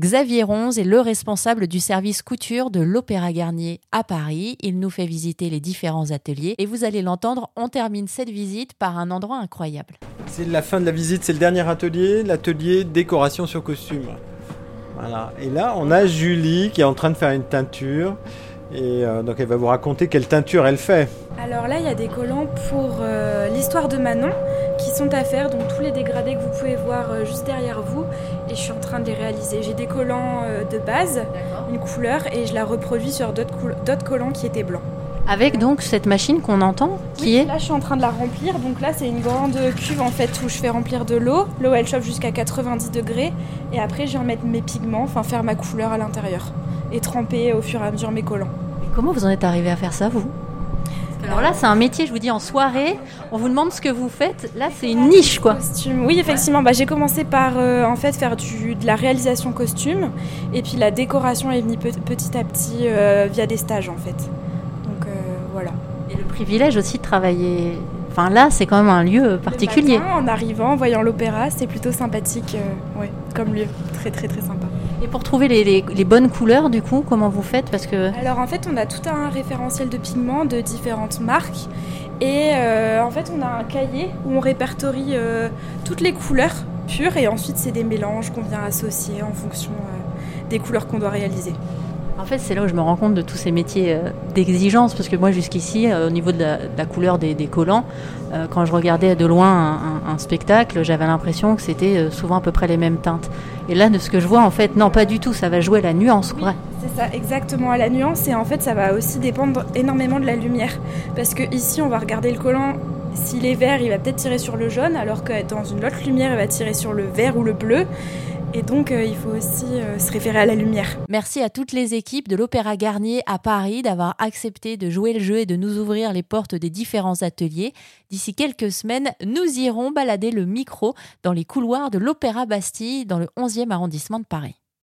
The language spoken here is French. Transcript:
Xavier Ronze est le responsable du service couture de l'Opéra Garnier à Paris. Il nous fait visiter les différents ateliers et vous allez l'entendre, on termine cette visite par un endroit incroyable. C'est la fin de la visite, c'est le dernier atelier, l'atelier décoration sur costume. Voilà. Et là, on a Julie qui est en train de faire une teinture. Et euh, donc elle va vous raconter quelle teinture elle fait. Alors là, il y a des collants pour euh, l'histoire de Manon qui sont à faire, donc tous les dégradés que vous pouvez voir euh, juste derrière vous. Et je suis en train de les réaliser. J'ai des collants de base, une couleur, et je la reproduis sur d'autres collants qui étaient blancs. Avec donc cette machine qu'on entend, qui est Là, je suis en train de la remplir. Donc là, c'est une grande cuve en fait où je fais remplir de l'eau. L'eau, elle chauffe jusqu'à 90 degrés. Et après, je vais remettre mes pigments, enfin faire ma couleur à l'intérieur et tremper au fur et à mesure mes collants. comment vous en êtes arrivé à faire ça, vous? Alors là, c'est un métier, je vous dis, en soirée. On vous demande ce que vous faites. Là, c'est une niche, quoi. Costume. Oui, effectivement. Bah, j'ai commencé par, euh, en fait, faire du, de la réalisation costume. Et puis la décoration est venue petit à petit euh, via des stages, en fait. Euh, voilà. Et le privilège aussi de travailler Enfin là, c'est quand même un lieu particulier. en arrivant, en voyant l'opéra, c'est plutôt sympathique, ouais, comme lieu, très très très sympa. Et pour trouver les, bonnes couleurs, du coup, comment vous faites? Parce que alors en fait, on a tout un référentiel de pigments de différentes marques, et euh, en fait, on a un cahier où on répertorie euh, toutes les couleurs pures, et ensuite c'est des mélanges qu'on vient associer en fonction euh, des couleurs qu'on doit réaliser. En fait, c'est là où je me rends compte de tous ces métiers euh, d'exigence, parce que moi, jusqu'ici, euh, au niveau de la, couleur des, collants, euh, quand je regardais de loin un, spectacle, j'avais l'impression que c'était souvent à peu près les mêmes teintes. Et là, de ce que je vois, en fait, non, pas du tout, ça va jouer la nuance. Oui, c'est ça, exactement, à la nuance, et en fait, ça va aussi dépendre énormément de la lumière. Parce que ici, on va regarder le collant s'il est vert, il va peut-être tirer sur le jaune, alors que dans une autre lumière, il va tirer sur le vert ou le bleu. Et donc, euh, il faut aussi euh, se référer à la lumière. Merci à toutes les équipes de l'Opéra Garnier à Paris d'avoir accepté de jouer le jeu et de nous ouvrir les portes des différents ateliers. D'ici quelques semaines, nous irons balader le micro dans les couloirs de l'Opéra Bastille dans le 11e arrondissement de Paris.